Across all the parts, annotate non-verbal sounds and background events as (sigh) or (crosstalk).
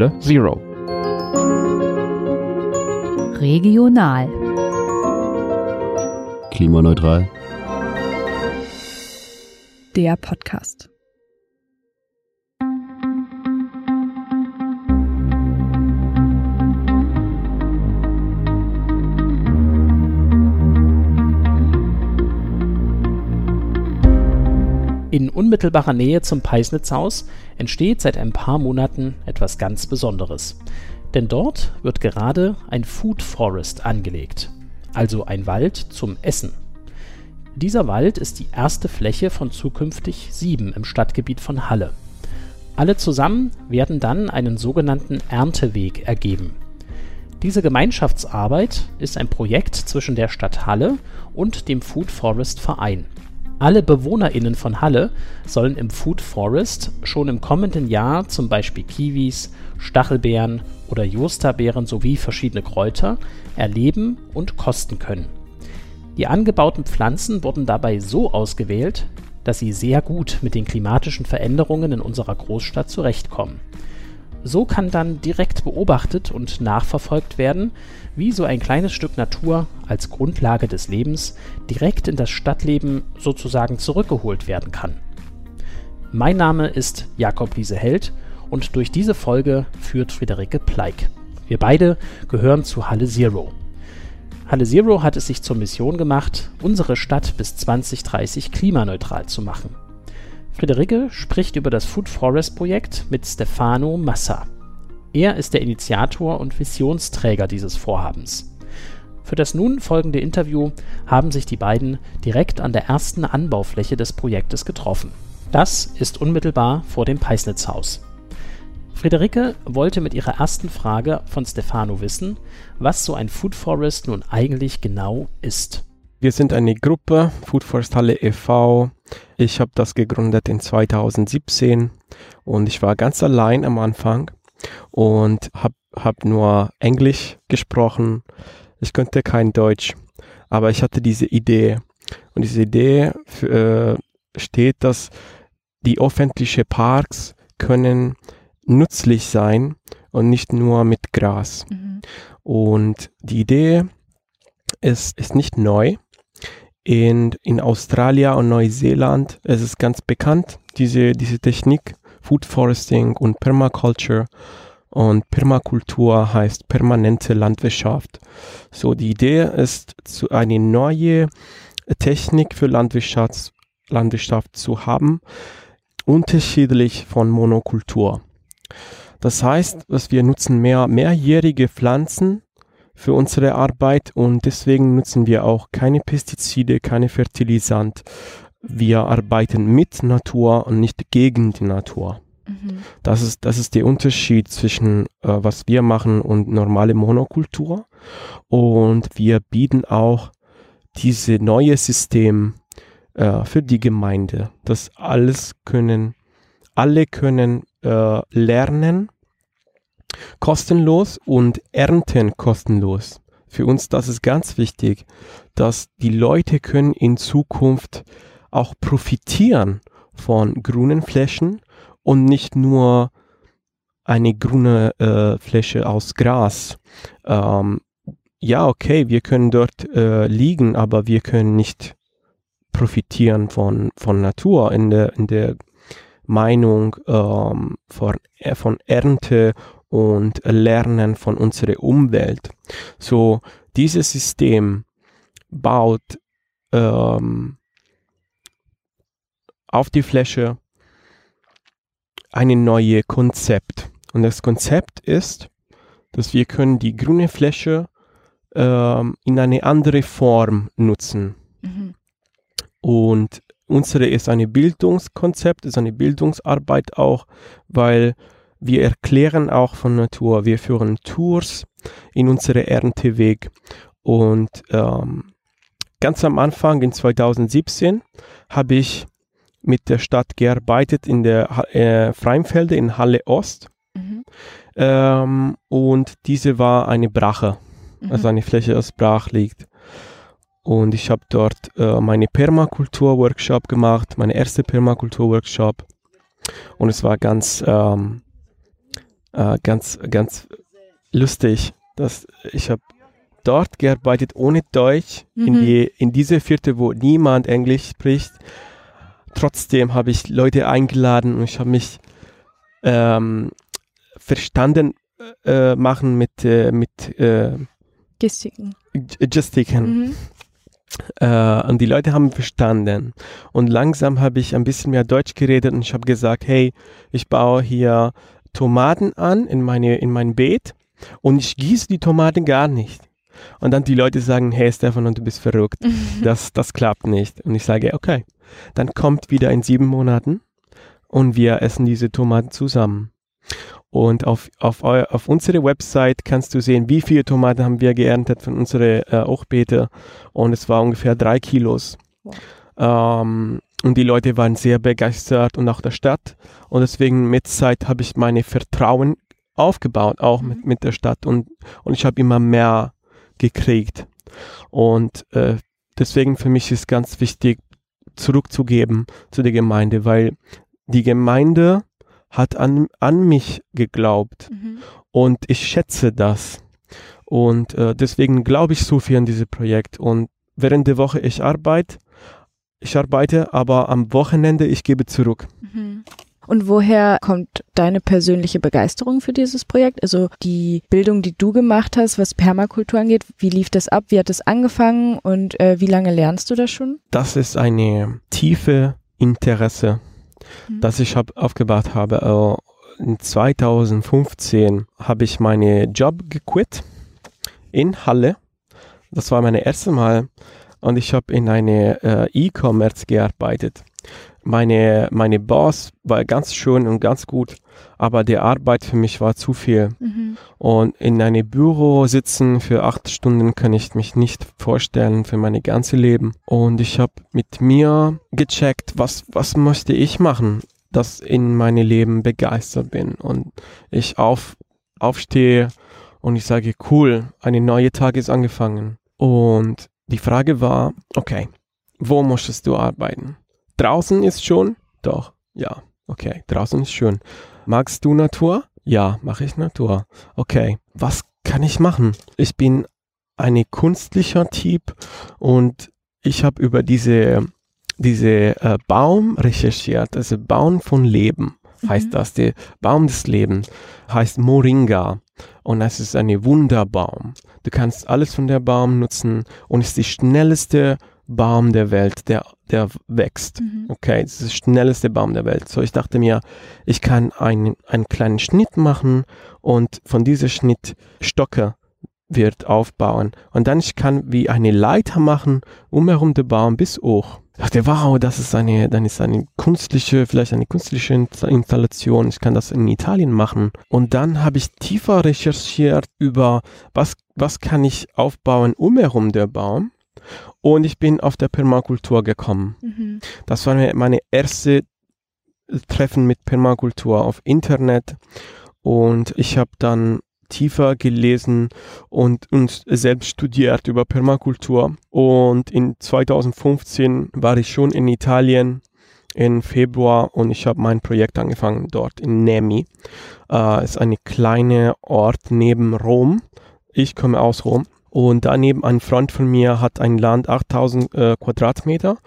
Halle Zero. Regional. Klimaneutral. Der Podcast. Unmittelbarer Nähe zum Peisnitzhaus entsteht seit ein paar Monaten etwas ganz Besonderes. Denn dort wird gerade ein Food Forest angelegt, also ein Wald zum Essen. Dieser Wald ist die erste Fläche von zukünftig sieben im Stadtgebiet von Halle. Alle zusammen werden dann einen sogenannten Ernteweg ergeben. Diese Gemeinschaftsarbeit ist ein Projekt zwischen der Stadt Halle und dem Food Forest Verein. Alle BewohnerInnen von Halle sollen im Food Forest schon im kommenden Jahr zum Beispiel Kiwis, Stachelbeeren oder Josterbeeren sowie verschiedene Kräuter erleben und kosten können. Die angebauten Pflanzen wurden dabei so ausgewählt, dass sie sehr gut mit den klimatischen Veränderungen in unserer Großstadt zurechtkommen. So kann dann direkt beobachtet und nachverfolgt werden, wie so ein kleines Stück Natur als Grundlage des Lebens direkt in das Stadtleben sozusagen zurückgeholt werden kann. Mein Name ist Jakob Liese-Held und durch diese Folge führt Friederike Pleik. Wir beide gehören zu Halle Zero. Halle Zero hat es sich zur Mission gemacht, unsere Stadt bis 2030 klimaneutral zu machen. Friederike spricht über das Food Forest Projekt mit Stefano Massa. Er ist der Initiator und Visionsträger dieses Vorhabens. Für das nun folgende Interview haben sich die beiden direkt an der ersten Anbaufläche des Projektes getroffen. Das ist unmittelbar vor dem Peisnitzhaus. Friederike wollte mit ihrer ersten Frage von Stefano wissen, was so ein Food Forest nun eigentlich genau ist. Wir sind eine Gruppe, Food Forest Halle e.V. Ich habe das gegründet in 2017 und ich war ganz allein am Anfang und habe hab nur Englisch gesprochen. Ich konnte kein Deutsch, aber ich hatte diese Idee. Und diese Idee für, äh, steht, dass die öffentlichen Parks können nützlich sein und nicht nur mit Gras. Mhm. Und die Idee ist, ist nicht neu. In, in Australien und Neuseeland ist es ganz bekannt, diese, diese Technik, Food Foresting und Permaculture. Und Permakultur heißt permanente Landwirtschaft. So, die Idee ist, zu eine neue Technik für Landwirtschaft, Landwirtschaft zu haben, unterschiedlich von Monokultur. Das heißt, dass wir nutzen mehr mehrjährige Pflanzen für unsere Arbeit und deswegen nutzen wir auch keine Pestizide, keine Fertilisant. Wir arbeiten mit Natur und nicht gegen die Natur. Mhm. Das, ist, das ist der Unterschied zwischen äh, was wir machen und normale Monokultur. Und wir bieten auch diese neue System äh, für die Gemeinde. Das alles können, alle können äh, lernen kostenlos und ernten kostenlos. Für uns das ist ganz wichtig, dass die Leute können in Zukunft auch profitieren von grünen Flächen und nicht nur eine grüne äh, Fläche aus Gras. Ähm, ja, okay, wir können dort äh, liegen, aber wir können nicht profitieren von, von Natur in der, in der Meinung ähm, von, äh, von Ernte und lernen von unserer Umwelt. So, dieses System baut ähm, auf die Fläche ein neues Konzept. Und das Konzept ist, dass wir können die grüne Fläche ähm, in eine andere Form nutzen. Mhm. Und unsere ist ein Bildungskonzept, ist eine Bildungsarbeit auch, weil wir erklären auch von Natur. Wir führen Tours in unsere Ernteweg. Und ähm, ganz am Anfang in 2017 habe ich mit der Stadt gearbeitet in der äh, Freimfelde in Halle Ost. Mhm. Ähm, und diese war eine Brache, mhm. also eine Fläche, das brach liegt. Und ich habe dort äh, meine Permakultur-Workshop gemacht, meine erste Permakultur-Workshop. Und es war ganz ähm, äh, ganz, ganz lustig, dass ich habe dort gearbeitet ohne Deutsch in, Mhm. die, in diese Viertel, wo niemand Englisch spricht. Trotzdem habe ich Leute eingeladen und ich habe mich ähm, verstanden äh, machen mit, äh, mit äh, Gestiken. G- Gestiken. Mhm. Äh, und die Leute haben verstanden. Und langsam habe ich ein bisschen mehr Deutsch geredet und ich habe gesagt, hey, ich baue hier Tomaten an in, meine, in mein Beet und ich gieße die Tomaten gar nicht. Und dann die Leute sagen, hey Stefan, und du bist verrückt. (laughs) Das, das klappt nicht. Und ich sage, okay, dann kommt wieder in sieben Monaten und wir essen diese Tomaten zusammen. Und auf, auf, eu, auf unsere Website kannst du sehen, wie viele Tomaten haben wir geerntet von unseren äh, Hochbeete. Und es war ungefähr drei Kilos. Ähm, und die Leute waren sehr begeistert und auch der Stadt. Und deswegen mit Zeit habe ich meine Vertrauen aufgebaut, auch mit, mit der Stadt. Und, und ich habe immer mehr gekriegt. Und äh, deswegen für mich ist ganz wichtig, zurückzugeben zu der Gemeinde, weil die Gemeinde hat an, an mich geglaubt Mhm. und ich schätze das. Und äh, deswegen glaube ich so viel an dieses Projekt. Und während der Woche ich arbeite, ich arbeite, aber am Wochenende ich gebe zurück. Mhm. Und woher kommt deine persönliche Begeisterung für dieses Projekt? Also die Bildung, die du gemacht hast, was Permakultur angeht, wie lief das ab? Wie hat es angefangen und äh, wie lange lernst du das schon? Das ist eine tiefe Interesse, Mhm. das ich hab, aufgebaut habe. Äh, in 2015 habe ich meinen Job gequit in Halle. Das war mein erstes Mal und ich habe in eine äh, E-Commerce gearbeitet. Meine, meine Boss war ganz schön und ganz gut, aber die Arbeit für mich war zu viel. Mhm. Und in einem Büro sitzen für acht Stunden kann ich mich nicht vorstellen für mein ganzes Leben. Und ich habe mit mir gecheckt, was, was möchte ich machen, dass in meinem Leben begeistert bin. Und ich auf, aufstehe und ich sage, cool, eine neue Tag ist angefangen. Und die Frage war, okay, wo möchtest du arbeiten? Draußen ist schon? Doch, ja, okay, draußen ist schön. Magst du Natur? Ja, mache ich Natur. Okay, was kann ich machen? Ich bin ein künstlicher Typ und ich habe über diese, diese äh, Baum recherchiert, also Baum von Leben heißt Mhm. das. Der Baum des Lebens heißt Moringa und das ist ein Wunderbaum. Du kannst alles von der Baum nutzen und ist die schnellste Baum der Welt, der, der wächst. Mhm. Okay, das ist der schnellste Baum der Welt. So, ich dachte mir, ich kann einen, einen kleinen Schnitt machen und von dieser Schnitt Stocke wird aufbauen. Und dann ich kann wie eine Leiter machen, umherum den Baum bis hoch. Ich dachte, wow, das ist eine, dann ist eine künstliche, vielleicht eine künstliche Insta- Installation. Ich kann das in Italien machen. Und dann habe ich tiefer recherchiert über, was, was kann ich aufbauen umherum der Baum. Und ich bin auf der Permakultur gekommen. Mhm. Das war meine erste Treffen mit Permakultur auf Internet und ich habe dann tiefer gelesen und, und selbst studiert über Permakultur und in 2015 war ich schon in Italien im Februar und ich habe mein Projekt angefangen dort in Nemi. Äh, ist eine kleine Ort neben Rom. Ich komme aus Rom und daneben ein Freund von mir hat ein Land 8000 äh, Quadratmeter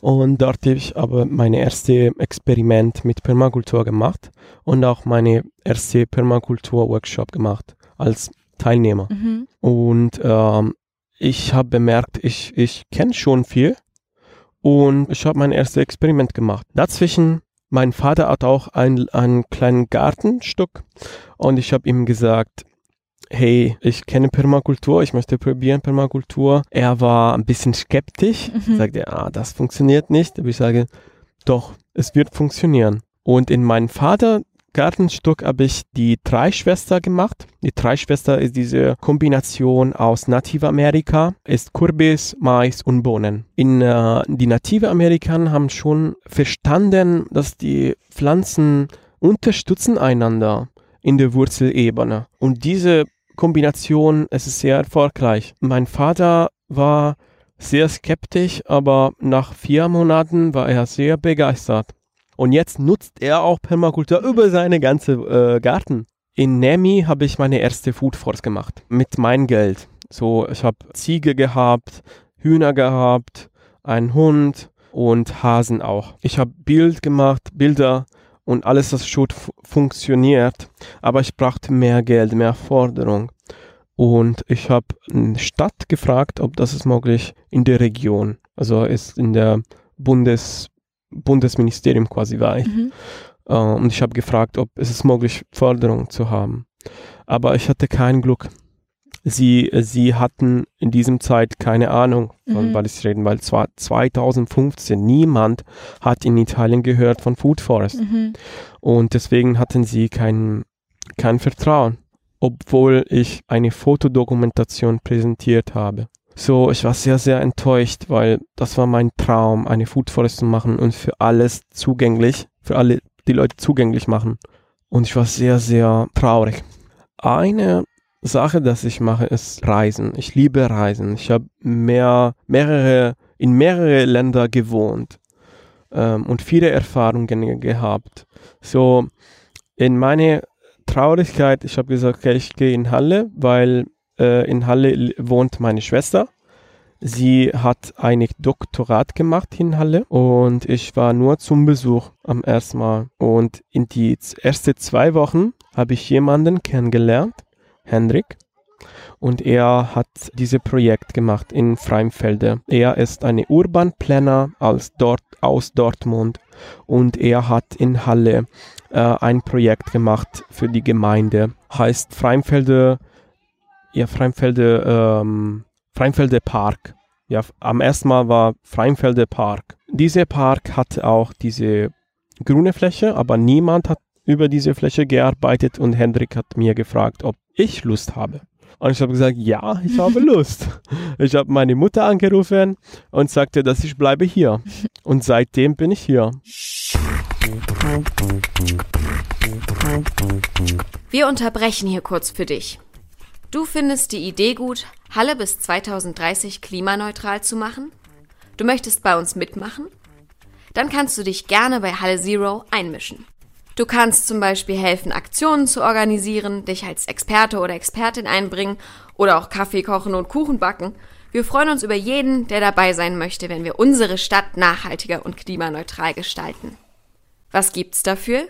und dort habe ich aber meine erste Experiment mit Permakultur gemacht und auch meine erste Permakultur-Workshop gemacht als Teilnehmer. Mhm. Und ähm, ich habe bemerkt, ich, ich kenne schon viel und ich habe mein erstes Experiment gemacht. Dazwischen, mein Vater hat auch ein, einen kleinen Gartenstück und ich habe ihm gesagt, hey, ich kenne Permakultur, ich möchte probieren Permakultur. Er war ein bisschen skeptisch, Mhm. sagte, ah, das funktioniert nicht. Aber ich sage, doch, es wird funktionieren. Und in meinem Vater Gartenstück habe ich die Dreischwester gemacht. Die Dreischwester ist diese Kombination aus Nativamerika, ist Kürbis, Mais und Bohnen. In, äh, die Native Amerikaner haben schon verstanden, dass die Pflanzen unterstützen einander in der Wurzelebene. Und diese Kombination es ist sehr erfolgreich. Mein Vater war sehr skeptisch, aber nach vier Monaten war er sehr begeistert. Und jetzt nutzt er auch Permakultur über seine ganze äh, Garten. in Nemi habe ich meine erste Food Force gemacht mit meinem Geld. So, ich habe Ziege gehabt, Hühner gehabt, einen Hund und Hasen auch. Ich habe Bild gemacht, Bilder und alles, das schon funktioniert, aber ich brauchte mehr Geld, mehr Forderung. Und ich habe eine Stadt gefragt, ob das ist möglich in der Region. Also ist in der Bundes, Bundesministerium quasi war ich. Mhm. Uh, und ich habe gefragt, ob es ist möglich, Förderung zu haben. Aber ich hatte kein Glück. Sie, sie hatten in diesem Zeit keine Ahnung, von mhm. was ich reden, weil zwar 2015 niemand hat in Italien gehört von Food Forest. Mhm. Und deswegen hatten sie kein, kein Vertrauen, obwohl ich eine Fotodokumentation präsentiert habe. So, ich war sehr, sehr enttäuscht, weil das war mein Traum, eine Food Forest zu machen und für alles zugänglich, für alle die Leute zugänglich machen. Und ich war sehr, sehr traurig. Eine Sache, das ich mache, ist Reisen. Ich liebe Reisen. Ich habe mehr, mehrere, in mehrere Länder gewohnt ähm, und viele Erfahrungen gehabt. So, in meine Traurigkeit, ich habe gesagt, okay, ich gehe in Halle, weil äh, in Halle wohnt meine Schwester. Sie hat ein Doktorat gemacht in Halle und ich war nur zum Besuch am ersten Mal. Und in die ersten zwei Wochen habe ich jemanden kennengelernt, Hendrik. Und er hat dieses Projekt gemacht in Freimfelde. Er ist ein Urban Planner aus, dort, aus Dortmund und er hat in Halle äh, ein Projekt gemacht für die Gemeinde. Heißt Freimfelde ja, Freimfelde, ähm, Freimfelde Park. Ja, am ersten Mal war Freimfelde Park. Dieser Park hat auch diese grüne Fläche, aber niemand hat über diese Fläche gearbeitet und Hendrik hat mir gefragt, ob ich Lust habe. Und ich habe gesagt, ja, ich (laughs) habe Lust. Ich habe meine Mutter angerufen und sagte, dass ich bleibe hier. Und seitdem bin ich hier. Wir unterbrechen hier kurz für dich. Du findest die Idee gut, Halle bis 2030 klimaneutral zu machen? Du möchtest bei uns mitmachen? Dann kannst du dich gerne bei Halle Zero einmischen. Du kannst zum Beispiel helfen, Aktionen zu organisieren, dich als Experte oder Expertin einbringen oder auch Kaffee kochen und Kuchen backen. Wir freuen uns über jeden, der dabei sein möchte, wenn wir unsere Stadt nachhaltiger und klimaneutral gestalten. Was gibt's dafür?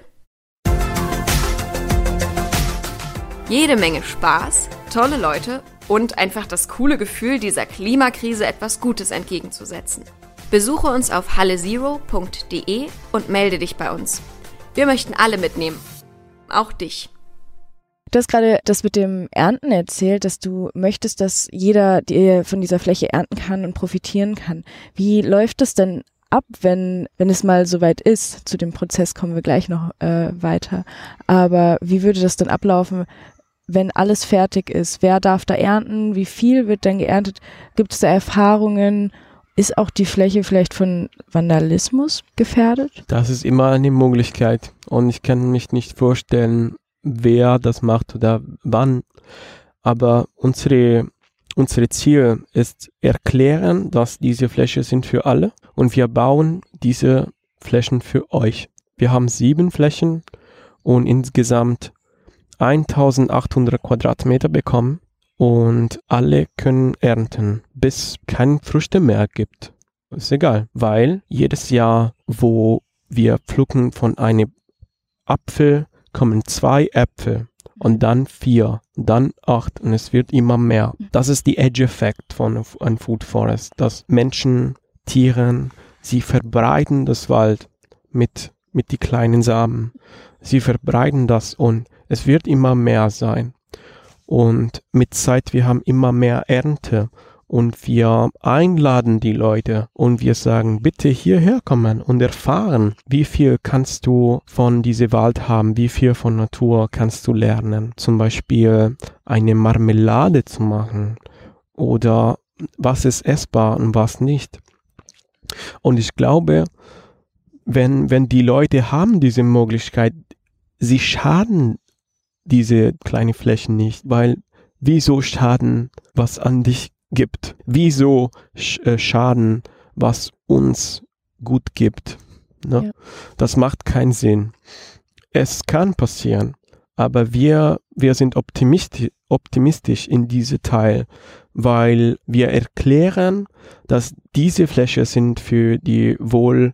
Jede Menge Spaß, tolle Leute und einfach das coole Gefühl, dieser Klimakrise etwas Gutes entgegenzusetzen. Besuche uns auf hallezero.de und melde dich bei uns. Wir möchten alle mitnehmen. Auch dich. Du hast gerade das mit dem Ernten erzählt, dass du möchtest, dass jeder die von dieser Fläche ernten kann und profitieren kann. Wie läuft das denn ab, wenn, wenn es mal soweit ist? Zu dem Prozess kommen wir gleich noch äh, weiter. Aber wie würde das dann ablaufen, wenn alles fertig ist? Wer darf da ernten? Wie viel wird dann geerntet? Gibt es da Erfahrungen? Ist auch die Fläche vielleicht von Vandalismus gefährdet? Das ist immer eine Möglichkeit und ich kann mich nicht vorstellen, wer das macht oder wann. Aber unsere, unsere Ziel ist erklären, dass diese Flächen sind für alle und wir bauen diese Flächen für euch. Wir haben sieben Flächen und insgesamt 1800 Quadratmeter bekommen und alle können ernten, bis kein Früchte mehr gibt. Ist egal, weil jedes Jahr, wo wir pflücken von einem Apfel, kommen zwei Äpfel und dann vier, dann acht und es wird immer mehr. Das ist die Edge-Effekt von einem Food Forest, dass Menschen, Tieren, sie verbreiten das Wald mit, mit die kleinen Samen. Sie verbreiten das und es wird immer mehr sein. Und mit Zeit, wir haben immer mehr Ernte und wir einladen die Leute und wir sagen, bitte hierher kommen und erfahren, wie viel kannst du von diesem Wald haben, wie viel von Natur kannst du lernen. Zum Beispiel eine Marmelade zu machen oder was ist essbar und was nicht. Und ich glaube, wenn, wenn die Leute haben diese Möglichkeit, sie schaden diese kleinen Flächen nicht, weil wieso schaden, was an dich gibt? Wieso sch äh, schaden, was uns gut gibt? Ne? Ja. Das macht keinen Sinn. Es kann passieren, aber wir, wir sind optimistisch, optimistisch in diese Teil, weil wir erklären, dass diese Fläche sind für die Wohl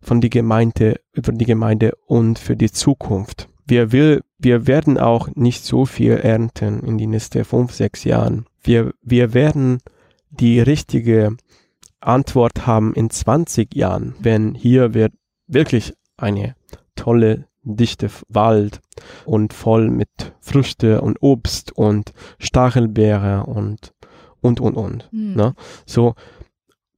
von die Gemeinde, für die Gemeinde und für die Zukunft. Wir will, wir werden auch nicht so viel ernten in den nächsten fünf, sechs Jahren. Wir, wir werden die richtige Antwort haben in 20 Jahren, wenn hier wird wirklich eine tolle dichte Wald und voll mit Früchte und Obst und Stachelbeere und und und und. Hm. Ne? So,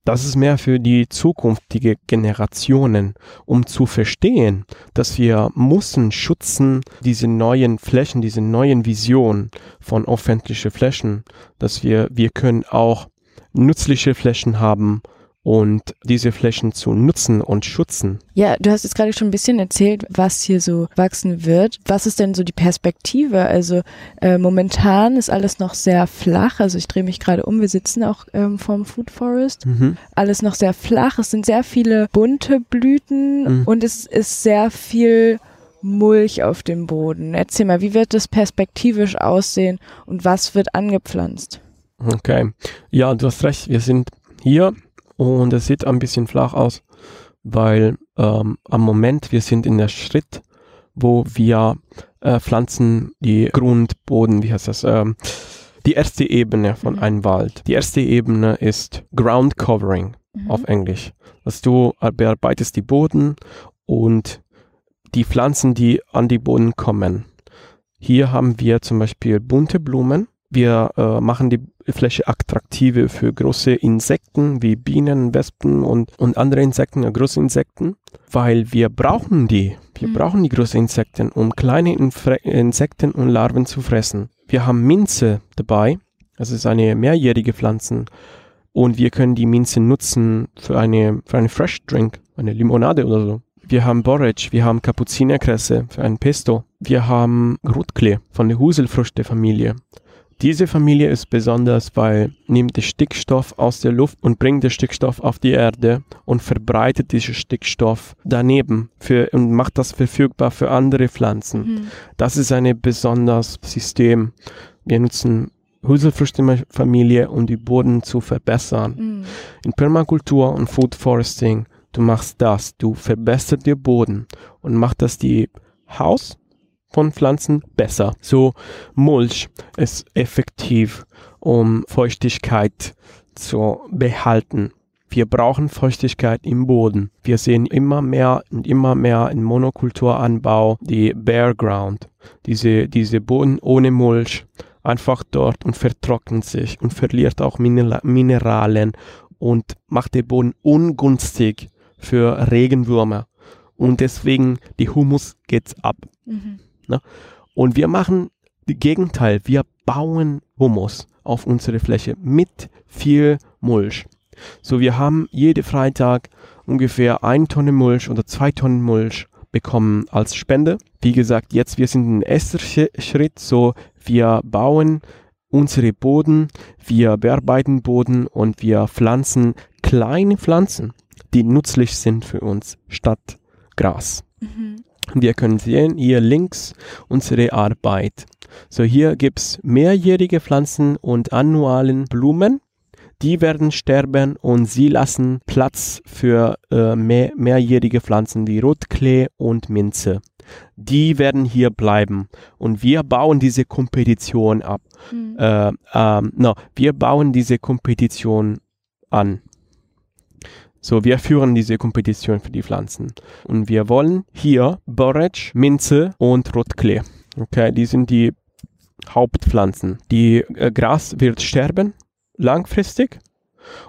das ist mehr für die zukünftige Generationen, um zu verstehen, dass wir müssen schützen diese neuen Flächen, diese neuen Visionen von öffentlichen Flächen, dass wir wir können auch nützliche Flächen haben und diese Flächen zu nutzen und schützen. Ja, du hast jetzt gerade schon ein bisschen erzählt, was hier so wachsen wird. Was ist denn so die Perspektive? Also äh, momentan ist alles noch sehr flach. Also ich drehe mich gerade um. Wir sitzen auch ähm, vorm Food Forest. Alles noch sehr flach. Es sind sehr viele bunte Blüten Mhm. und es ist sehr viel Mulch auf dem Boden. Erzähl mal, wie wird das perspektivisch aussehen und was wird angepflanzt? Okay. Ja, du hast recht. Wir sind hier und es sieht ein bisschen flach aus, weil ähm, am Moment wir sind in der Schritt, wo wir äh, pflanzen die Grundboden, wie heißt das? Ähm, die erste Ebene von Mhm. einem Wald. Die erste Ebene ist Ground Covering auf Englisch. Dass du äh, bearbeitest die Boden und die Pflanzen, die an die Boden kommen. Hier haben wir zum Beispiel bunte Blumen. Wir äh, machen die Fläche attraktive für große Insekten wie Bienen, Wespen und, und andere Insekten, äh, große Insekten, weil wir brauchen die. Wir Mhm. brauchen die großen Insekten, um kleine Infre Insekten und Larven zu fressen. Wir haben Minze dabei. Das ist eine mehrjährige Pflanze. Und wir können die Minze nutzen für eine, für eine Fresh Drink, eine Limonade oder so. Wir haben Borage, wir haben Kapuzinerkresse für ein Pesto. Wir haben Rotklee von der Huselfrüchtefamilie. Diese Familie ist besonders, weil nimmt den Stickstoff aus der Luft und bringt den Stickstoff auf die Erde und verbreitet diesen Stickstoff daneben für, und macht das verfügbar für andere Pflanzen. Das ist ein besonderes System. Wir nutzen Hülsenfrüchtefamilie, um die Boden zu verbessern. Mhm. In Permakultur und Food Foresting, du machst das, du verbesserst den Boden und machst das die Haus von Pflanzen besser. So Mulch ist effektiv, um Feuchtigkeit zu behalten. Wir brauchen Feuchtigkeit im Boden. Wir sehen immer mehr und immer mehr im Monokulturanbau die Bare Ground, diese, diese Boden ohne Mulch, einfach dort und vertrocknet sich und verliert auch Minera- Mineralien und macht den Boden ungünstig für Regenwürmer. Und deswegen die Humus geht ab. Mhm. Und wir machen das Gegenteil. Wir bauen Humus auf unsere Fläche mit viel Mulch. So, wir haben jede Freitag ungefähr ein Tonne Mulch oder zwei Tonnen Mulch bekommen als Spende. Wie gesagt, jetzt wir sind im ersten Sch- Schritt. So, wir bauen unsere Boden, wir bearbeiten Boden und wir pflanzen kleine Pflanzen, die nützlich sind für uns statt Gras. Mhm. Wir können sehen hier links unsere Arbeit. So hier gibt's mehrjährige Pflanzen und annualen Blumen. Die werden sterben und sie lassen Platz für äh, mehr, mehrjährige Pflanzen wie Rotklee und Minze. Die werden hier bleiben und wir bauen diese Kompetition ab. Mhm. Äh, ähm, no, wir bauen diese Kompetition an. So, wir führen diese Kompetition für die Pflanzen. Und wir wollen hier Borage, Minze und Rotklee. Okay, die sind die Hauptpflanzen. Die äh, Gras wird sterben langfristig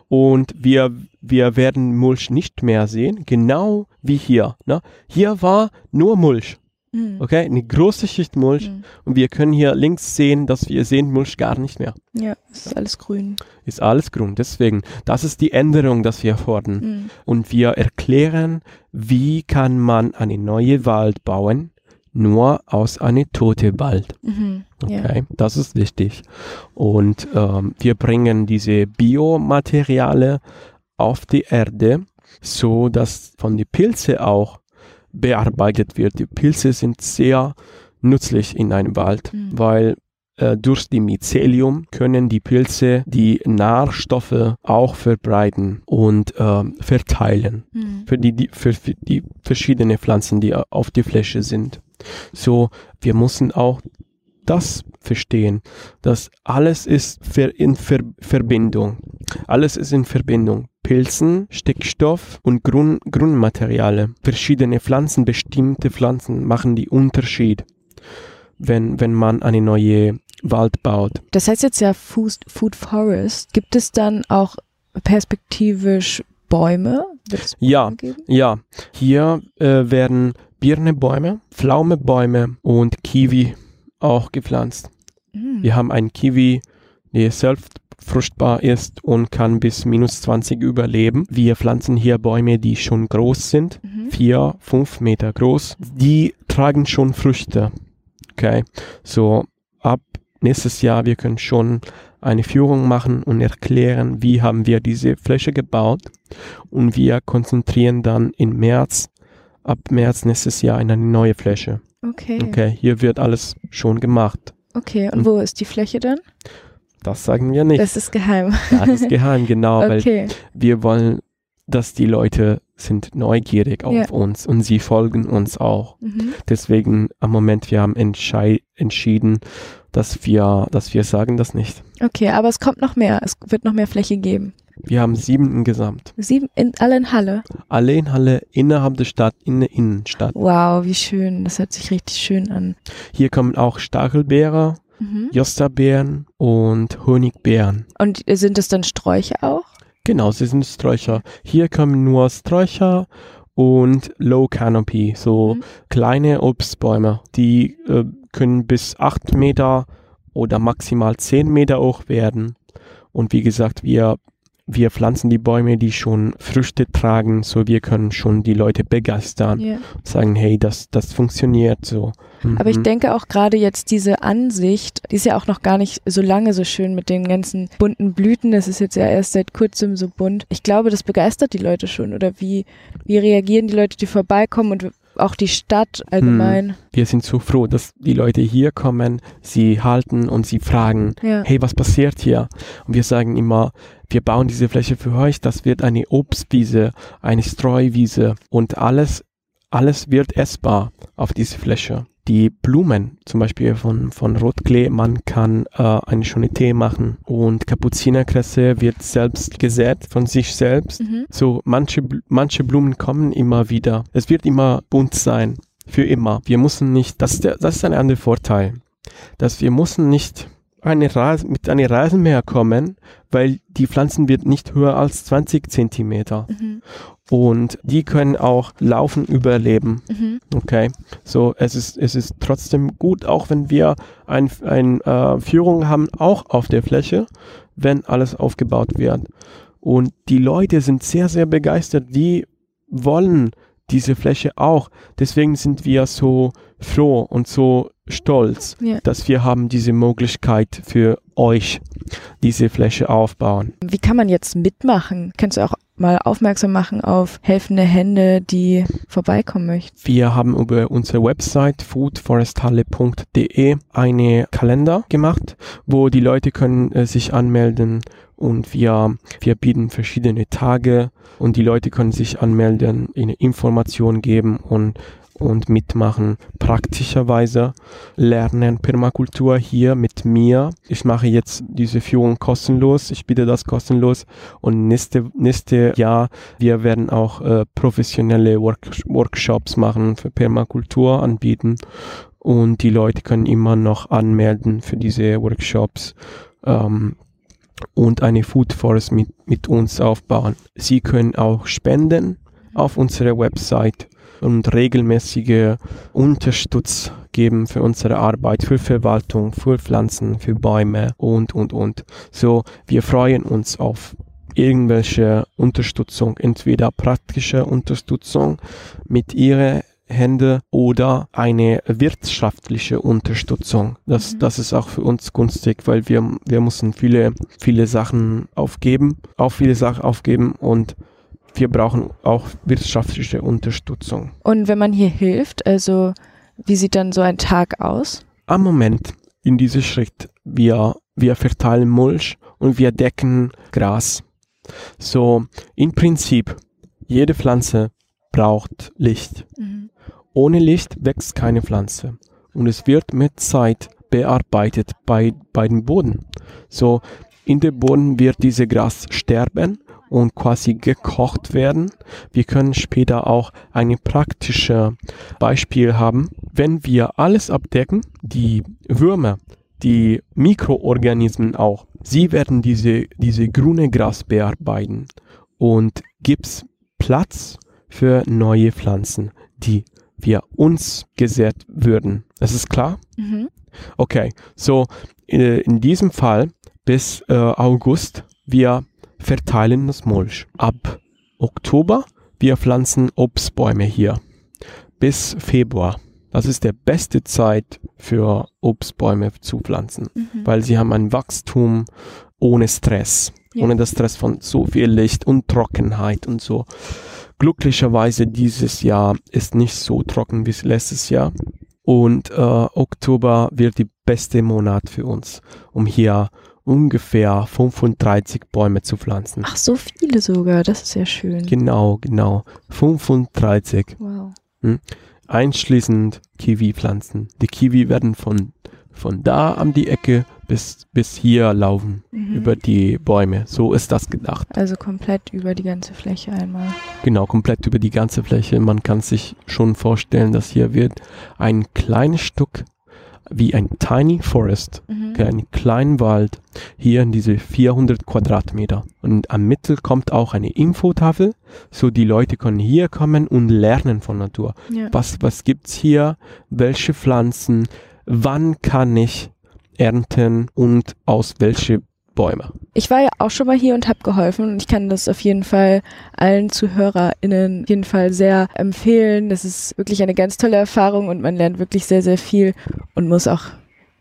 und wir, wir werden Mulch nicht mehr sehen, genau wie hier. Ne? Hier war nur Mulch. Mhm. Okay, eine große Schicht Mulch Mhm. und wir können hier links sehen, dass wir sehen Mulch gar nicht mehr. Ja, es ist alles grün. Ist alles grün. Deswegen, das ist die Änderung, dass wir fordern. Mhm. Und wir erklären, wie kann man eine neue Wald bauen, nur aus einem toten Wald. Mhm. Okay, das ist wichtig. Und ähm, wir bringen diese Biomaterialien auf die Erde, so dass von den Pilze auch bearbeitet wird. Die Pilze sind sehr nützlich in einem Wald, Mhm. weil äh, durch die Mycelium können die Pilze die Nährstoffe auch verbreiten und ähm, verteilen Mhm. für die, die, für, für die verschiedenen Pflanzen, die auf der Fläche sind. So, wir müssen auch das verstehen, dass alles ist in ver Verbindung. Alles ist in Verbindung. Pilzen, Stickstoff und Grund Grundmaterialien. Verschiedene Pflanzen, bestimmte Pflanzen machen die Unterschied, wenn, wenn man eine neue Wald baut. Das heißt jetzt ja Food, Food Forest. Gibt es dann auch perspektivisch Bäume? Es Ja, Bäume geben? Ja, hier äh, werden Birnebäume, Pflaumebäume und Kiwi auch gepflanzt. Mhm. Wir haben einen Kiwi, der selbst fruchtbar ist und kann bis minus 20 überleben. Wir pflanzen hier Bäume, die schon groß sind, Mhm. vier, fünf Meter groß. Die tragen schon Früchte. Okay, so ab nächstes Jahr, wir können schon eine Führung machen und erklären, wie haben wir diese Fläche gebaut und wir konzentrieren dann im März, ab März nächstes Jahr in eine neue Fläche. Okay. Okay, hier wird alles schon gemacht. Okay, und wo ist die Fläche dann? Das sagen wir nicht. Das ist geheim. Das ist geheim, genau, weil Okay. wir wollen, dass die Leute sind neugierig auf Ja. uns und sie folgen uns auch. Mhm. Deswegen am Moment, wir haben entschieden, dass wir, dass wir sagen das nicht. Okay, aber es kommt noch mehr. Es wird noch mehr Fläche geben. Wir haben sieben insgesamt. Sieben, in, alle in Halle. Alle in Halle innerhalb der Stadt, in der Innenstadt. Wow, wie schön. Das hört sich richtig schön an. Hier kommen auch Stachelbeere, Mhm. Jostabeeren und Honigbeeren. Und sind es dann Sträucher auch? Genau, sie sind Sträucher. Hier kommen nur Sträucher und Low Canopy, so Mhm. kleine Obstbäume. Die äh, können bis acht Meter oder maximal zehn Meter hoch werden. Und wie gesagt, wir, wir pflanzen die Bäume, die schon Früchte tragen, so wir können schon die Leute begeistern. Ja. Sagen, hey, das, das funktioniert so. Aber ich Mhm. denke auch gerade jetzt diese Ansicht, die ist ja auch noch gar nicht so lange so schön mit den ganzen bunten Blüten. Das ist jetzt ja erst seit kurzem so bunt. Ich glaube, das begeistert die Leute schon. Oder wie, wie reagieren die Leute, die vorbeikommen und auch die Stadt allgemein? wir sind so froh, dass die Leute hier kommen, sie halten und sie fragen, Ja. hey, was passiert hier? Und wir sagen immer, wir bauen diese Fläche für euch, das wird eine Obstwiese, eine Streuwiese und alles, alles wird essbar auf diese Fläche. Die Blumen, zum Beispiel von, von Rotklee, man kann äh, eine schöne Tee machen und Kapuzinerkresse wird selbst gesät von sich selbst. Mhm. So, manche, manche Blumen kommen immer wieder. Es wird immer bunt sein. Für immer. Wir müssen nicht, das ist, der, das ist ein anderer Vorteil, dass wir müssen nicht eine Rasen, mit einer Rasenmäher kommen, weil die Pflanzen wird nicht höher als 20 Zentimeter. Mhm. Und die können auch laufen, überleben. Mhm. Okay, so es ist es ist trotzdem gut, auch wenn wir ein, ein äh, Führung haben, auch auf der Fläche, wenn alles aufgebaut wird. Und die Leute sind sehr sehr begeistert. Die wollen diese Fläche auch. Deswegen sind wir so froh und so stolz, Ja. dass wir haben diese Möglichkeit für euch, diese Fläche aufbauen. Wie kann man jetzt mitmachen? Kannst du auch mal aufmerksam machen auf helfende Hände, die vorbeikommen möchten? Wir haben über unsere Website foodforesthalle.de eine Kalender gemacht, wo die Leute können äh, sich anmelden und wir, wir bieten verschiedene Tage und die Leute können sich anmelden, eine Information geben und und mitmachen. Praktischerweise lernen Permakultur hier mit mir. Ich mache jetzt diese Führung kostenlos. Ich biete das kostenlos. Und nächste, nächste Jahr, wir werden auch äh, professionelle Work Workshops machen für Permakultur anbieten. Und die Leute können immer noch anmelden für diese Workshops. Ähm, und eine Food Forest mit, mit uns aufbauen. Sie können auch spenden auf unserer Website und regelmäßige Unterstütz geben für unsere Arbeit, für Verwaltung, für Pflanzen, für Bäume und, und, und. So, wir freuen uns auf irgendwelche Unterstützung, entweder praktische Unterstützung mit ihrer Hände oder eine wirtschaftliche Unterstützung. Das, Mhm. das ist auch für uns günstig, weil wir, wir müssen viele, viele Sachen aufgeben, auch viele Sachen aufgeben und wir brauchen auch wirtschaftliche Unterstützung. Und wenn man hier hilft, also Wie sieht dann so ein Tag aus? Am Moment in diesem Schritt, wir, wir verteilen Mulch und wir decken Gras. So, im Prinzip, jede Pflanze braucht Licht. Mhm. Ohne Licht wächst keine Pflanze. Und es wird mit Zeit bearbeitet bei, bei dem Boden. So, in dem Boden wird diese Gras sterben und quasi gekocht werden. Wir können später auch ein praktisches Beispiel haben. Wenn wir alles abdecken, die Würmer, die Mikroorganismen auch, sie werden diese, diese grüne Gras bearbeiten und gibt's Platz für neue Pflanzen, die wir uns gesät würden. Das ist klar? Mhm. Okay, so äh, in diesem Fall bis äh, August wir verteilen das Mulch. Ab Oktober wir pflanzen Obstbäume hier bis Februar. Das ist der beste Zeit für Obstbäume zu pflanzen, Mhm. weil sie haben ein Wachstum ohne Stress, Ja. ohne das Stress von so viel Licht und Trockenheit und so. Glücklicherweise dieses Jahr ist nicht so trocken wie letztes Jahr und äh, Oktober wird die beste Monat für uns, um hier ungefähr 35 Bäume zu pflanzen. Ach, so viele sogar. Das ist ja schön. Genau, genau. 35 Wow. einschließend Kiwi-Pflanzen. Die Kiwi werden von, von da an die Ecke bis, bis hier laufen, Mhm. über die Bäume. So ist das gedacht. Also komplett über die ganze Fläche einmal. Genau, komplett über die ganze Fläche. Man kann sich schon vorstellen, dass hier wird ein kleines Stück wie ein Tiny Forest, Mhm. okay, ein kleinen Wald, hier in diese 400 Quadratmeter. Und am Mittel kommt auch eine Infotafel, so die Leute können hier kommen und lernen von Natur. Ja. was, was gibt's hier, welche Pflanzen, wann kann ich ernten und aus welche Bäume. Ich war ja auch schon mal hier und habe geholfen und ich kann das auf jeden Fall allen ZuhörerInnen auf jeden Fall sehr empfehlen. Das ist wirklich eine ganz tolle Erfahrung und man lernt wirklich sehr, sehr viel und muss auch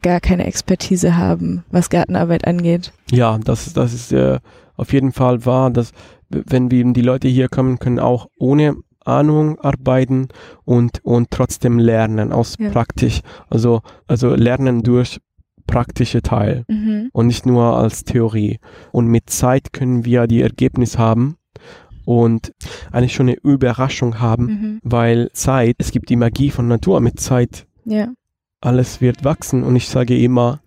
gar keine Expertise haben, was Gartenarbeit angeht. Ja, das, das ist äh, auf jeden Fall wahr, dass wenn wir die Leute hier kommen, können auch ohne Ahnung arbeiten und, und trotzdem lernen aus Ja. praktisch, also, also lernen durch praktische Teil Mhm. und nicht nur als Theorie. Und mit Zeit können wir die Ergebnisse haben und eine schöne Überraschung haben, Mhm. weil Zeit, es gibt die Magie von Natur. Mit Zeit, Ja. alles wird wachsen und ich sage immer,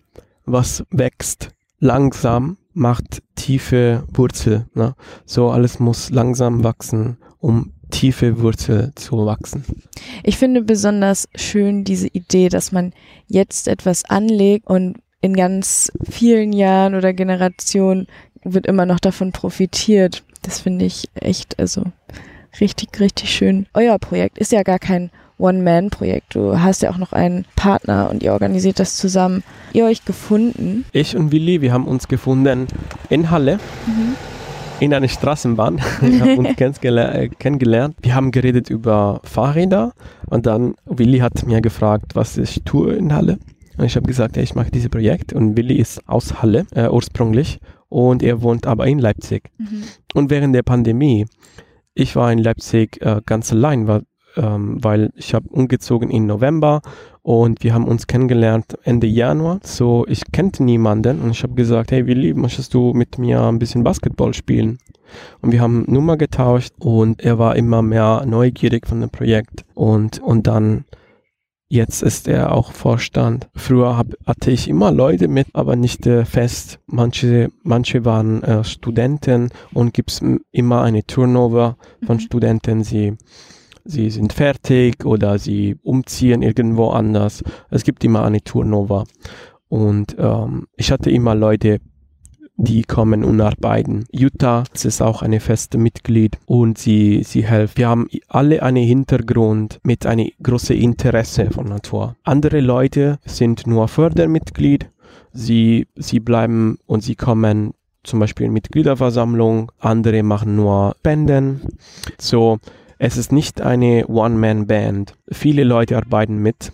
was wächst langsam, macht tiefe Wurzel. Ne? So alles muss langsam wachsen, um tiefe Wurzel zu wachsen. Ich finde besonders schön diese Idee, dass man jetzt etwas anlegt und in ganz vielen Jahren oder Generationen wird immer noch davon profitiert. Das finde ich echt, also richtig, richtig schön. Euer Projekt ist ja gar kein One-Man-Projekt. Du hast ja auch noch einen Partner und ihr organisiert das zusammen. Ihr euch gefunden. Ich und Willi, wir haben uns gefunden in Halle. In einer Straßenbahn. (laughs) Wir haben uns äh, kennengelernt. Wir haben geredet über Fahrräder und dann Willi hat mir gefragt, was ich tue in Halle. Und ich habe gesagt, ja, ich mache dieses Projekt und Willi ist aus Halle äh, ursprünglich und er wohnt aber in Leipzig. Und während der Pandemie, ich war in Leipzig äh, ganz allein, war, ähm, weil ich habe umgezogen im November und wir haben uns kennengelernt Ende Januar. So, ich kannte niemanden und ich habe gesagt, hey Willi, möchtest du mit mir ein bisschen Basketball spielen? Und wir haben Nummer getauscht und er war immer mehr neugierig von dem Projekt und, und dann Jetzt ist er auch Vorstand. Früher hab, hatte ich immer Leute mit, aber nicht äh, fest. Manche, manche waren äh, Studenten und gibt's m- immer eine Turnover von Mhm. Studenten. Sie, sie sind fertig oder sie umziehen irgendwo anders. Es gibt immer eine Turnover. Und ähm, ich hatte immer Leute, die kommen und arbeiten. Jutta ist auch eine feste Mitglied und sie, sie hilft. Wir haben alle einen Hintergrund mit einem großen Interesse von Natur. Andere Leute sind nur Fördermitglied. Sie, sie bleiben und sie kommen zum Beispiel in Mitgliederversammlung. Andere machen nur Spenden. So, es ist nicht eine One-Man-Band. Viele Leute arbeiten mit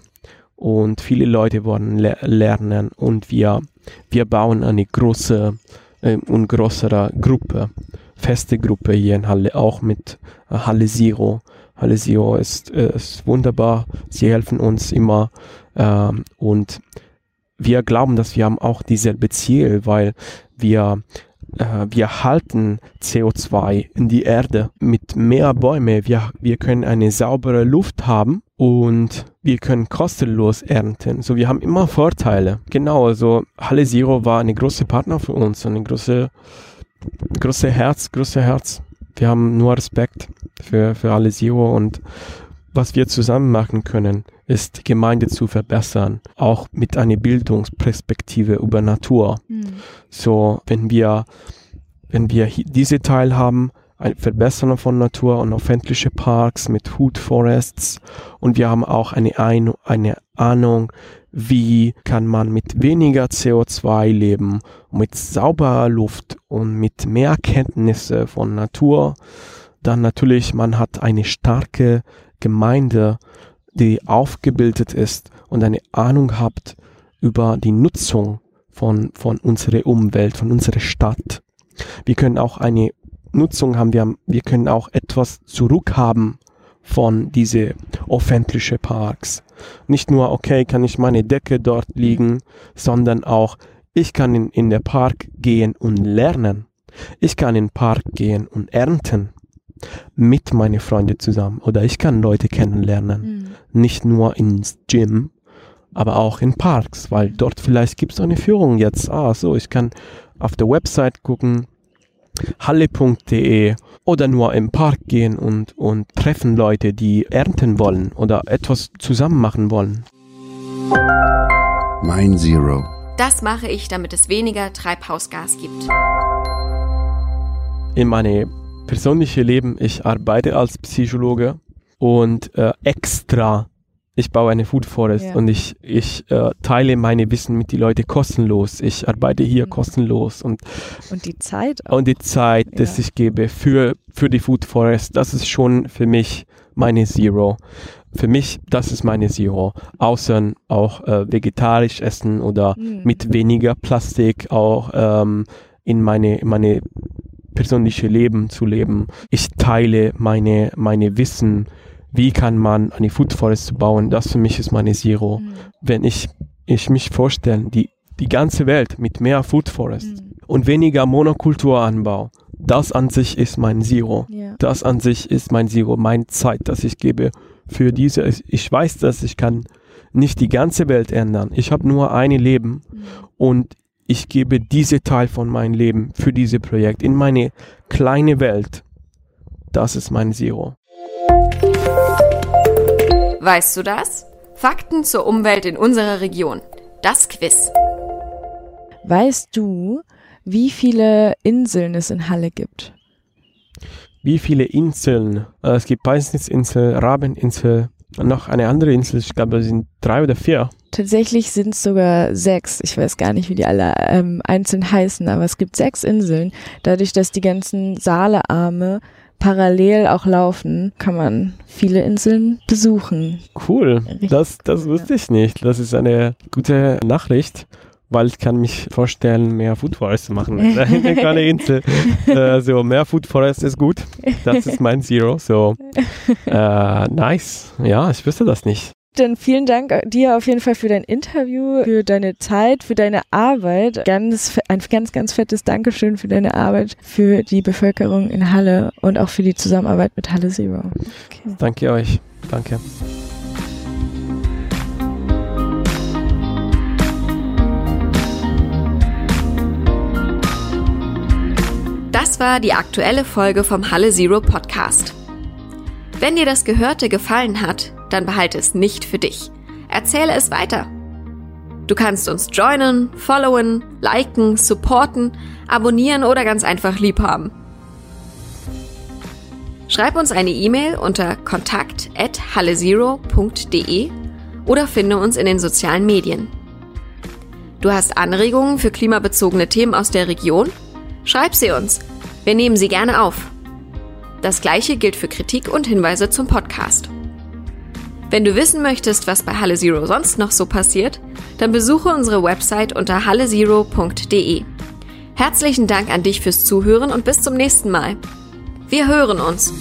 und viele Leute wollen le lernen und wir, wir bauen eine große äh, und größere Gruppe, feste Gruppe hier in Halle, auch mit äh, Halle Zero Halesio ist, äh, ist wunderbar. Sie helfen uns immer ähm, und wir glauben, dass wir haben auch dieselbe Ziel, weil wir äh, wir halten CO2 in die Erde mit mehr Bäume. Wir, wir können eine saubere Luft haben und wir können kostenlos ernten. So, wir haben immer Vorteile. Genau, also Halle Zero war eine große Partner für uns, eine große, große Herz, große Herz. Wir haben nur Respekt für, für Halle Zero und was wir zusammen machen können, ist die Gemeinde zu verbessern, auch mit einer Bildungsperspektive über Natur. Mhm. So, wenn wir, wenn wir diese Teil haben, ein Verbessern von Natur und öffentliche Parks mit Food Forests und wir haben auch eine, ein eine Ahnung, wie kann man mit weniger CO2 leben, mit sauberer Luft und mit mehr Kenntnisse von Natur, dann natürlich man hat eine starke Gemeinde, die aufgebildet ist und eine Ahnung habt über die Nutzung von, von unserer Umwelt, von unserer Stadt. Wir können auch eine Nutzung haben, wir, haben, wir können auch etwas zurückhaben von diese öffentlichen Parks. Nicht nur, okay, kann ich meine Decke dort liegen, sondern auch, ich kann in, in den Park gehen und lernen. Ich kann in den Park gehen und ernten mit meinen Freunden zusammen oder ich kann Leute kennenlernen, mhm. nicht nur ins Gym, aber auch in Parks, weil dort vielleicht gibt es eine Führung jetzt. Ah, so, ich kann auf der Website gucken, halle.de oder nur im Park gehen und, und treffen Leute, die ernten wollen oder etwas zusammen machen wollen. Mein Zero. Das mache ich, damit es weniger Treibhausgas gibt. In meine persönliche Leben, ich arbeite als Psychologe und äh, extra, ich baue eine Food Forest ja. und ich, ich äh, teile meine Wissen mit den Leuten kostenlos. Ich arbeite hier mhm. kostenlos und, und die Zeit auch. Und die Zeit, ja. dass ich gebe für, für die Food Forest, das ist schon für mich meine Zero. Für mich, das ist meine Zero. Außer auch äh, vegetarisch essen oder mhm. mit weniger Plastik auch ähm, in meine, in meine persönliche Leben zu leben. Ich teile meine, meine Wissen, wie kann man eine Food Forest bauen. Das für mich ist meine Zero. Mhm. Wenn ich, ich mich vorstelle, die, die ganze Welt mit mehr Food Forest mhm. und weniger Monokulturanbau, das an sich ist mein Zero. Yeah. Das an sich ist mein Zero, meine Zeit, das ich gebe für diese. Ich weiß, dass ich kann nicht die ganze Welt ändern. Ich habe nur ein Leben mhm. und ich gebe diese Teil von meinem Leben für dieses Projekt in meine kleine Welt. Das ist mein Zero. Weißt du das? Fakten zur Umwelt in unserer Region. Das Quiz. Weißt du, wie viele Inseln es in Halle gibt? Wie viele Inseln? Äh, es gibt Peisnitzinsel, Rabeninsel, noch eine andere Insel, ich glaube, es sind drei oder vier. Tatsächlich sind es sogar sechs. Ich weiß gar nicht, wie die alle ähm, einzeln heißen, aber es gibt sechs Inseln. Dadurch, dass die ganzen Saalearme parallel auch laufen, kann man viele Inseln besuchen. Cool. Das, das wusste ich nicht. Das ist eine gute Nachricht weil ich kann mich vorstellen, mehr Food Forest zu machen. (laughs) Eine kleine Insel. äh, so, mehr Food Forest ist gut. Das ist mein Zero. So, (laughs) äh, nice. Ja, ich wüsste das nicht. Dann vielen Dank dir auf jeden Fall für dein Interview, für deine Zeit, für deine Arbeit. Ganz, ein ganz, ganz fettes Dankeschön für deine Arbeit, für die Bevölkerung in Halle und auch für die Zusammenarbeit mit Halle Zero. Okay. Danke euch. Danke. Das war die aktuelle Folge vom Halle Zero Podcast. Wenn dir das Gehörte gefallen hat, dann behalte es nicht für dich. Erzähle es weiter. Du kannst uns joinen, followen, liken, supporten, abonnieren oder ganz einfach lieb haben. Schreib uns eine E-Mail unter kontakt@hallezero.de oder finde uns in den sozialen Medien. Du hast Anregungen für klimabezogene Themen aus der Region? Schreib sie uns. Wir nehmen sie gerne auf. Das gleiche gilt für Kritik und Hinweise zum Podcast. Wenn du wissen möchtest, was bei Halle Zero sonst noch so passiert, dann besuche unsere Website unter hallezero.de. Herzlichen Dank an dich fürs Zuhören und bis zum nächsten Mal. Wir hören uns.